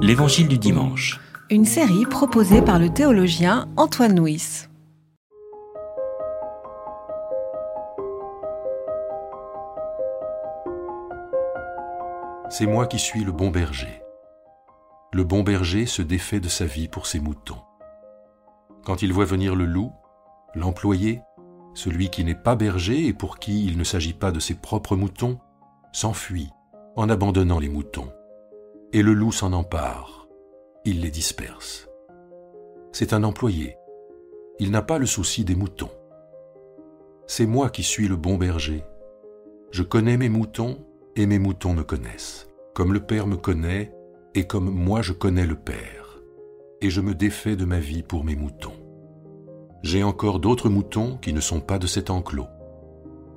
L'Évangile du dimanche. Une série proposée par le théologien Antoine Nuis. C'est moi qui suis le bon berger. Le bon berger se défait de sa vie pour ses moutons. Quand il voit venir le loup, l'employé, celui qui n'est pas berger et pour qui il ne s'agit pas de ses propres moutons, s'enfuit en abandonnant les moutons. Et le loup s'en empare, il les disperse. C'est un employé, il n'a pas le souci des moutons. C'est moi qui suis le bon berger. Je connais mes moutons et mes moutons me connaissent, comme le Père me connaît et comme moi je connais le Père. Et je me défais de ma vie pour mes moutons. J'ai encore d'autres moutons qui ne sont pas de cet enclos.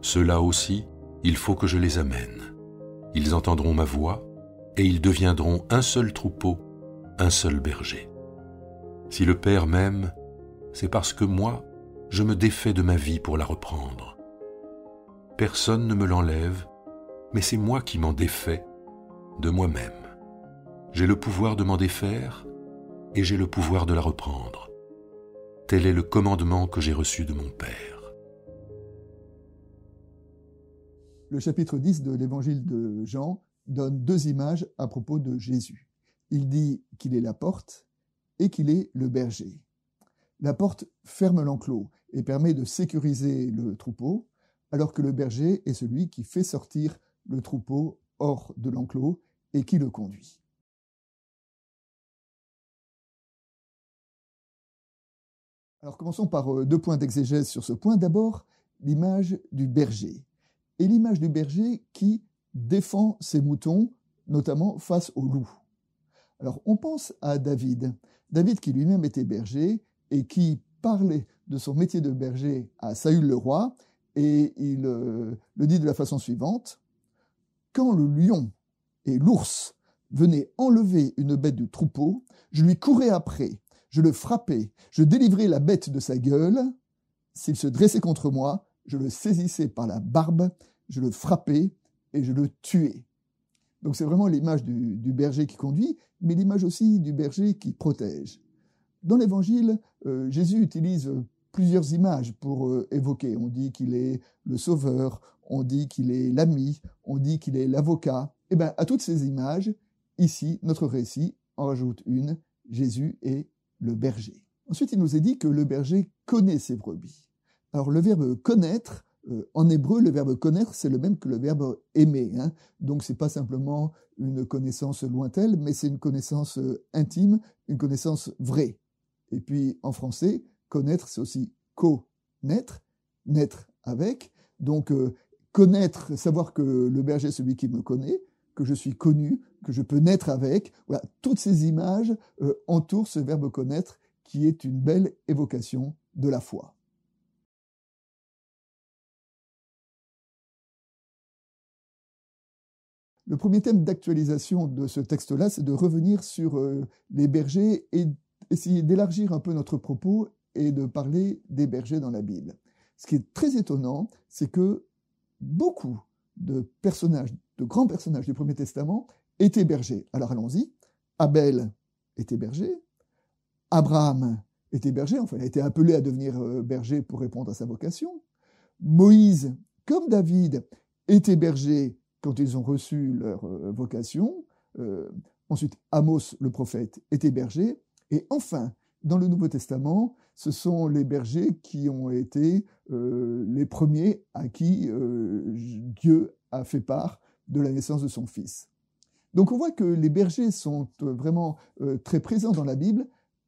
Ceux-là aussi, il faut que je les amène. Ils entendront ma voix et ils deviendront un seul troupeau, un seul berger. Si le Père m'aime, c'est parce que moi, je me défais de ma vie pour la reprendre. Personne ne me l'enlève, mais c'est moi qui m'en défais de moi-même. J'ai le pouvoir de m'en défaire et j'ai le pouvoir de la reprendre. Tel est le commandement que j'ai reçu de mon Père. Le chapitre 10 de l'évangile de Jean donne deux images à propos de Jésus. Il dit qu'il est la porte et qu'il est le berger. La porte ferme l'enclos et permet de sécuriser le troupeau, alors que le berger est celui qui fait sortir le troupeau hors de l'enclos et qui le conduit. Alors commençons par euh, deux points d'exégèse sur ce point. D'abord, l'image du berger. Et l'image du berger qui défend ses moutons, notamment face au loup. Alors on pense à David. David qui lui-même était berger et qui parlait de son métier de berger à Saül le roi, et il euh, le dit de la façon suivante. Quand le lion et l'ours venaient enlever une bête du troupeau, je lui courais après, je le frappais, je délivrais la bête de sa gueule. S'il se dressait contre moi, je le saisissais par la barbe, je le frappais et je le tuais. Donc c'est vraiment l'image du, berger qui conduit, mais l'image aussi du berger qui protège. Dans l'Évangile, euh, Jésus utilise plusieurs images pour euh, évoquer. On dit qu'il est le sauveur, on dit qu'il est l'ami, on dit qu'il est l'avocat. Eh bien, à toutes ces images, ici, notre récit en rajoute une, Jésus est le berger. Ensuite, il nous est dit que le berger connaît ses brebis. Alors, le verbe connaître, euh, en hébreu, le verbe connaître, c'est le même que le verbe aimer. Hein. Donc, c'est pas simplement une connaissance lointaine, mais c'est une connaissance euh, intime, une connaissance vraie. Et puis, en français, connaître, c'est aussi connaître, naître avec. Donc, euh, connaître, savoir que le berger est celui qui me connaît, que je suis connu, que je peux naître avec. Voilà, toutes ces images entourent ce verbe connaître qui est une belle évocation de la foi. Le premier thème d'actualisation de ce texte-là, c'est de revenir sur euh, les bergers et essayer d'élargir un peu notre propos et de parler des bergers dans la Bible. Ce qui est très étonnant, c'est que beaucoup de personnages, de grands personnages du Premier Testament étaient bergers. Alors allons-y. Abel était berger. Abraham était berger, enfin il a été appelé à devenir euh, berger pour répondre à sa vocation. Moïse, comme David, était berger quand ils ont reçu leur euh, vocation. Euh, ensuite, Amos, le prophète, était berger. Et enfin, dans le Nouveau Testament, ce sont les bergers qui ont été euh, les premiers à qui Dieu a fait part de la naissance de son Fils. Donc on voit que les bergers sont vraiment très présents dans la Bible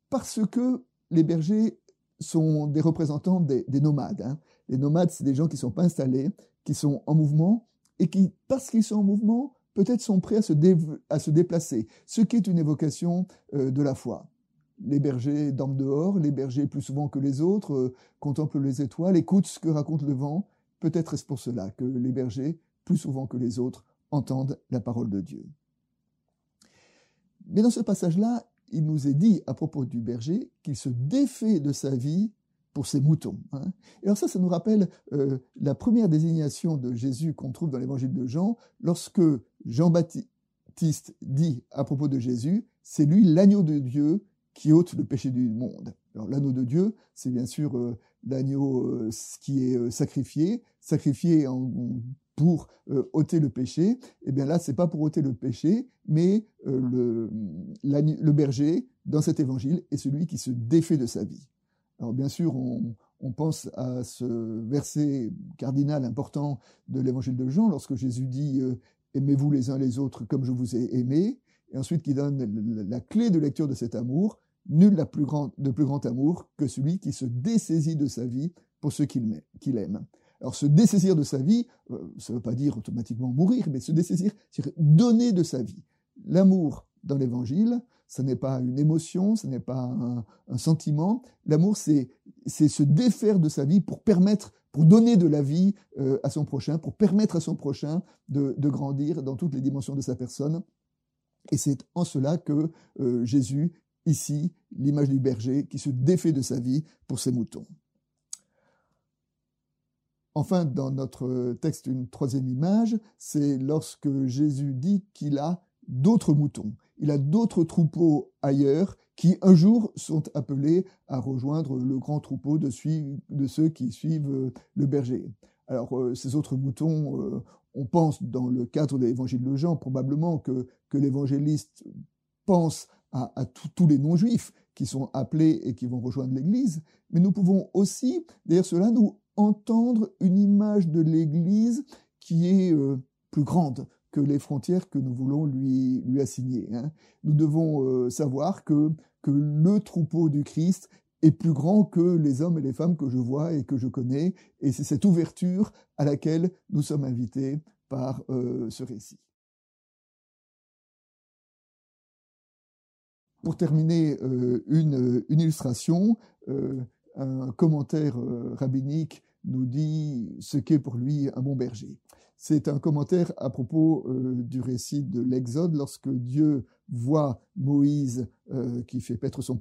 parce que les bergers sont des représentants des, nomades. Hein. Les nomades, c'est des gens qui ne sont pas installés, qui sont en mouvement et qui, parce qu'ils sont en mouvement, peut-être sont prêts à se, déplacer, ce qui est une évocation de la foi les bergers dorment dehors, les bergers plus souvent que les autres euh, contemplent les étoiles, écoutent ce que raconte le vent. Peut-être est-ce pour cela que les bergers, plus souvent que les autres, entendent la parole de Dieu. Mais dans ce passage-là, il nous est dit à propos du berger qu'il se défait de sa vie pour ses moutons. Hein. Et alors ça, ça nous rappelle euh, la première désignation de Jésus qu'on trouve dans l'évangile de Jean, lorsque Jean-Baptiste dit à propos de Jésus, c'est lui l'agneau de Dieu qui ôte le péché du monde. Alors l'anneau de Dieu, c'est bien sûr euh, l'agneau euh, qui est sacrifié, sacrifié pour ôter le péché. Eh bien là, c'est pas pour ôter le péché, mais le, berger dans cet évangile est celui qui se défait de sa vie. Alors bien sûr, on, pense à ce verset cardinal important de l'évangile de Jean, lorsque Jésus dit Aimez-vous les uns les autres comme je vous ai aimé, et ensuite qui donne la clé de lecture de cet amour, Nul n'a plus de plus grand amour que celui qui se dessaisit de sa vie pour ceux qu'il aime. Alors se dessaisir de sa vie, euh, ça ne veut pas dire automatiquement mourir, mais se dessaisir, c'est donner de sa vie. L'amour dans l'Évangile, ce n'est pas une émotion, ce n'est pas un, sentiment. L'amour, c'est se défaire de sa vie pour permettre, pour donner de la vie euh, à son prochain, pour permettre à son prochain de, grandir dans toutes les dimensions de sa personne. Et c'est en cela que euh, Jésus Ici, l'image du berger qui se défait de sa vie pour ses moutons. Enfin, dans notre texte, une troisième image, c'est lorsque Jésus dit qu'il a d'autres moutons. Il a d'autres troupeaux ailleurs qui un jour sont appelés à rejoindre le grand troupeau de, ceux qui suivent le berger. Alors, euh, ces autres moutons, euh, on pense dans le cadre de l'évangile de Jean probablement que, l'évangéliste pense à, tous les non-juifs qui sont appelés et qui vont rejoindre l'Église, mais nous pouvons aussi, derrière cela, nous entendre une image de l'Église qui est euh, plus grande que les frontières que nous voulons lui, lui assigner. Hein. Nous devons euh, savoir que, que le troupeau du Christ est plus grand que les hommes et les femmes que je vois et que je connais, et c'est cette ouverture à laquelle nous sommes invités par euh, ce récit. Pour terminer, euh, une, illustration, un commentaire rabbinique nous dit ce qu'est pour lui un bon berger. C'est un commentaire à propos du récit de l'Exode, lorsque Dieu voit Moïse qui fait paître son,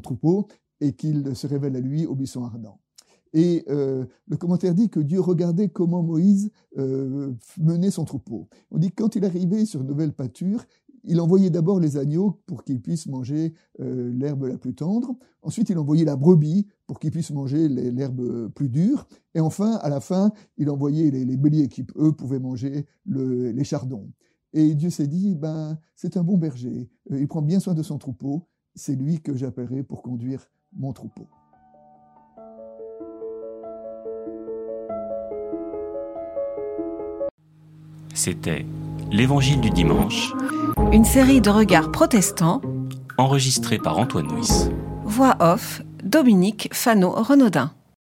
troupeau et qu'il se révèle à lui au buisson ardent. Et le commentaire dit que Dieu regardait comment Moïse menait son troupeau. On dit que quand il arrivait sur une nouvelle pâture, il envoyait d'abord les agneaux pour qu'ils puissent manger euh, l'herbe la plus tendre. Ensuite, il envoyait la brebis pour qu'ils puissent manger l'herbe plus dure. Et enfin, à la fin, il envoyait les, béliers qui, eux, pouvaient manger les chardons. Et Dieu s'est dit, ben, c'est un bon berger. Euh, il prend bien soin de son troupeau. C'est lui que j'appellerai pour conduire mon troupeau. C'était l'Évangile du dimanche une série de regards protestants. Enregistrée par Antoine Nuis. Voix off, Dominique Fano-Renaudin.